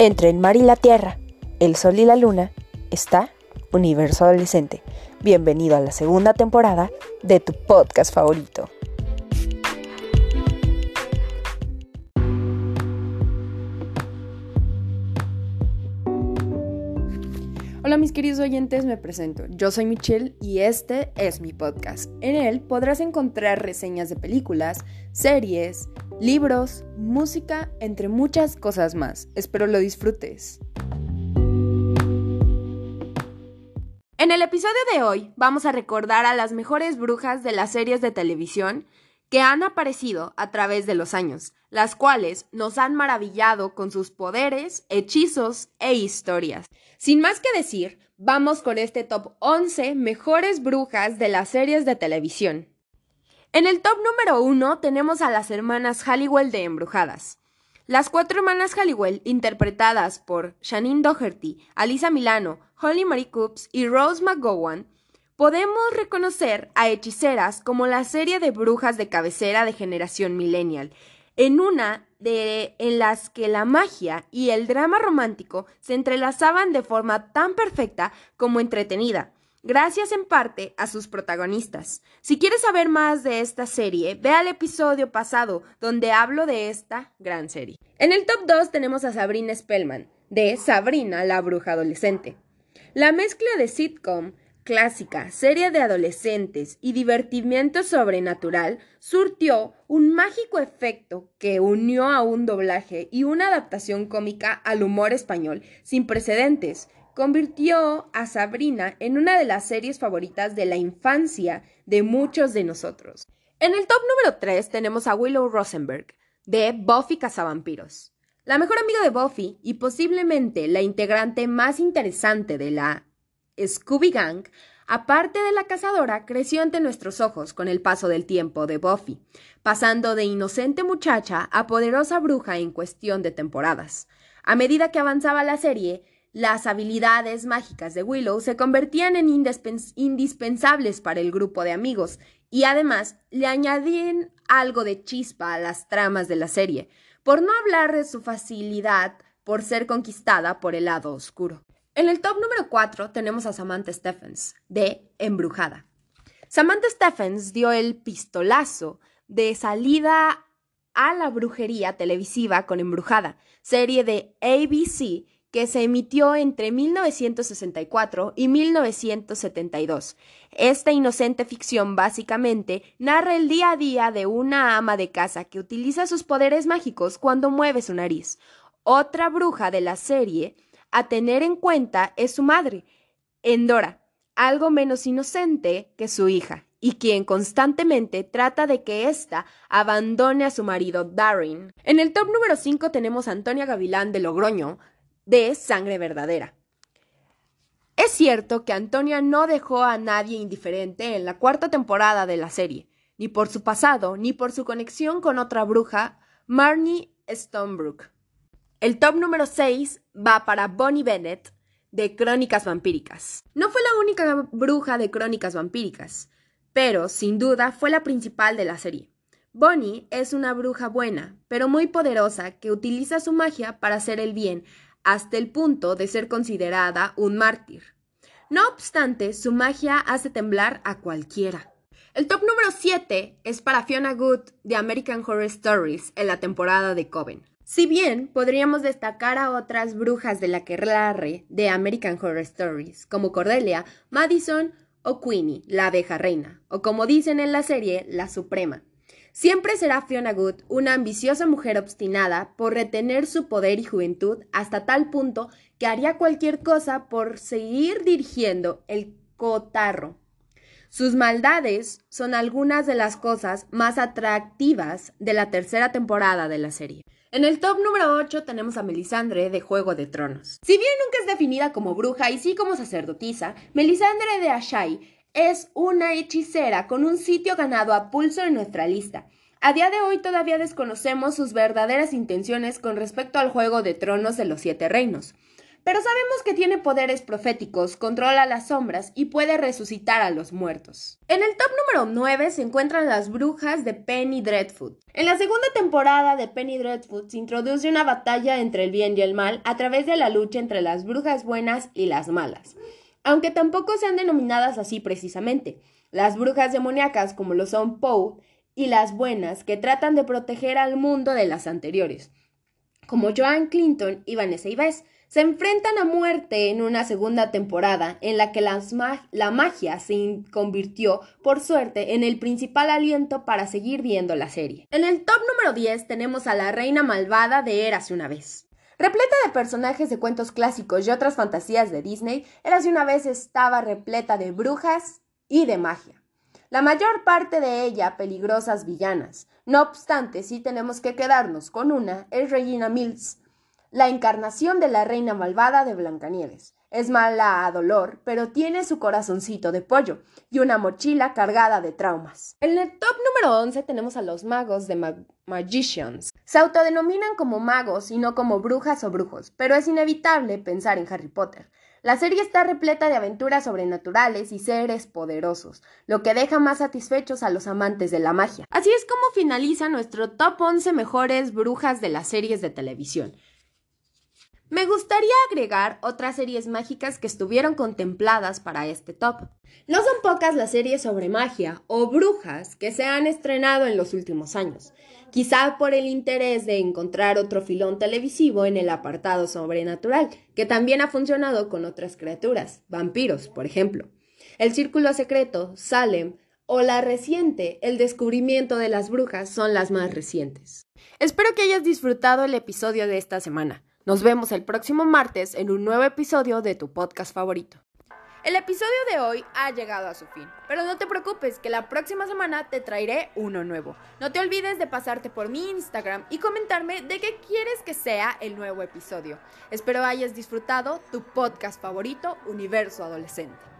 Entre el mar y la tierra, el sol y la luna, está Universo Adolescente. Bienvenido a la segunda temporada de tu podcast favorito. Hola mis queridos oyentes, me presento. Yo soy Michelle y este es mi podcast. En él podrás encontrar reseñas de películas, series, libros, música, entre muchas cosas más. Espero lo disfrutes. En el episodio de hoy vamos a recordar a las mejores brujas de las series de televisión que han aparecido a través de los años, las cuales nos han maravillado con sus poderes, hechizos e historias. Sin más que decir, vamos con este top 11 mejores brujas de las series de televisión. En el top número 1 tenemos a las hermanas Halliwell de Embrujadas. Las cuatro hermanas Halliwell, interpretadas por Shanine Doherty, Alisa Milano, Holly Marie Coops y Rose McGowan, podemos reconocer a hechiceras como la serie de brujas de cabecera de generación millennial, en una de en las que la magia y el drama romántico se entrelazaban de forma tan perfecta como entretenida, gracias en parte a sus protagonistas. Si quieres saber más de esta serie, ve al episodio pasado donde hablo de esta gran serie. En el top 2 tenemos a Sabrina Spellman, de Sabrina la bruja adolescente. La mezcla de sitcom clásica, serie de adolescentes y divertimiento sobrenatural surtió un mágico efecto que unió a un doblaje y una adaptación cómica al humor español sin precedentes. Convirtió a Sabrina en una de las series favoritas de la infancia de muchos de nosotros. En el top número 3 tenemos a Willow Rosenberg, de Buffy Cazavampiros. La mejor amiga de Buffy y posiblemente la integrante más interesante de la Scooby Gang, aparte de la cazadora, creció ante nuestros ojos con el paso del tiempo de Buffy, pasando de inocente muchacha a poderosa bruja en cuestión de temporadas. A medida que avanzaba la serie, las habilidades mágicas de Willow se convertían en indispensables para el grupo de amigos y además le añadían algo de chispa a las tramas de la serie, por no hablar de su facilidad por ser conquistada por el lado oscuro. En el top número 4 tenemos a Samantha Stephens, de Embrujada. Samantha Stephens dio el pistolazo de salida a la brujería televisiva con Embrujada, serie de ABC que se emitió entre 1964 y 1972. Esta inocente ficción básicamente narra el día a día de una ama de casa que utiliza sus poderes mágicos cuando mueve su nariz. Otra bruja de la serie a tener en cuenta es su madre, Endora, algo menos inocente que su hija, y quien constantemente trata de que ésta abandone a su marido Darren. En el top número 5 tenemos a Antonia Gavilán de Logroño, de Sangre Verdadera. Es cierto que Antonia no dejó a nadie indiferente en la cuarta temporada de la serie, ni por su pasado, ni por su conexión con otra bruja, Marnie Stonebrook. El top número 6 va para Bonnie Bennett de Crónicas Vampíricas. No fue la única bruja de Crónicas Vampíricas, pero sin duda fue la principal de la serie. Bonnie es una bruja buena, pero muy poderosa que utiliza su magia para hacer el bien hasta el punto de ser considerada un mártir. No obstante, su magia hace temblar a cualquiera. El top número 7 es para Fiona Good de American Horror Stories en la temporada de Coven. Si bien podríamos destacar a otras brujas de la Kerlarre de American Horror Stories, como Cordelia, Madison o Queenie, la abeja reina, o como dicen en la serie, la Suprema. Siempre será Fiona Good una ambiciosa mujer obstinada por retener su poder y juventud hasta tal punto que haría cualquier cosa por seguir dirigiendo el cotarro. Sus maldades son algunas de las cosas más atractivas de la tercera temporada de la serie. En el top número 8 tenemos a Melisandre de Juego de Tronos. Si bien nunca es definida como bruja y sí como sacerdotisa, Melisandre de Ashai es una hechicera con un sitio ganado a pulso en nuestra lista. A día de hoy todavía desconocemos sus verdaderas intenciones con respecto al Juego de Tronos de los Siete Reinos pero sabemos que tiene poderes proféticos, controla las sombras y puede resucitar a los muertos. En el top número 9 se encuentran las brujas de Penny Dreadful. En la segunda temporada de Penny Dreadful se introduce una batalla entre el bien y el mal a través de la lucha entre las brujas buenas y las malas, aunque tampoco sean denominadas así precisamente. Las brujas demoníacas, como lo son Poe, y las buenas, que tratan de proteger al mundo de las anteriores, como Joan Clinton y Vanessa Ives se enfrentan a muerte en una segunda temporada en la que la magia se convirtió, por suerte, en el principal aliento para seguir viendo la serie. En el top número 10 tenemos a la reina malvada de Érase una vez. Repleta de personajes de cuentos clásicos y otras fantasías de Disney, Érase una vez estaba repleta de brujas y de magia. La mayor parte de ella peligrosas villanas. No obstante, sí tenemos que quedarnos con una, es Regina Mills, la encarnación de la reina malvada de Blancanieves. Es mala a dolor, pero tiene su corazoncito de pollo y una mochila cargada de traumas. En el top número 11 tenemos a los magos de Magicians. Se autodenominan como magos y no como brujas o brujos, pero es inevitable pensar en Harry Potter. La serie está repleta de aventuras sobrenaturales y seres poderosos, lo que deja más satisfechos a los amantes de la magia. Así es como finaliza nuestro top 11 mejores brujas de las series de televisión. Me gustaría agregar otras series mágicas que estuvieron contempladas para este top. No son pocas las series sobre magia o brujas que se han estrenado en los últimos años, quizá por el interés de encontrar otro filón televisivo en el apartado sobrenatural, que también ha funcionado con otras criaturas, vampiros, por ejemplo. El Círculo Secreto, Salem o la reciente, El descubrimiento de las brujas son las más recientes. Espero que hayas disfrutado el episodio de esta semana. Nos vemos el próximo martes en un nuevo episodio de tu podcast favorito. El episodio de hoy ha llegado a su fin, pero no te preocupes que la próxima semana te traeré uno nuevo. No te olvides de pasarte por mi Instagram y comentarme de qué quieres que sea el nuevo episodio. Espero hayas disfrutado tu podcast favorito, Universo Adolescente.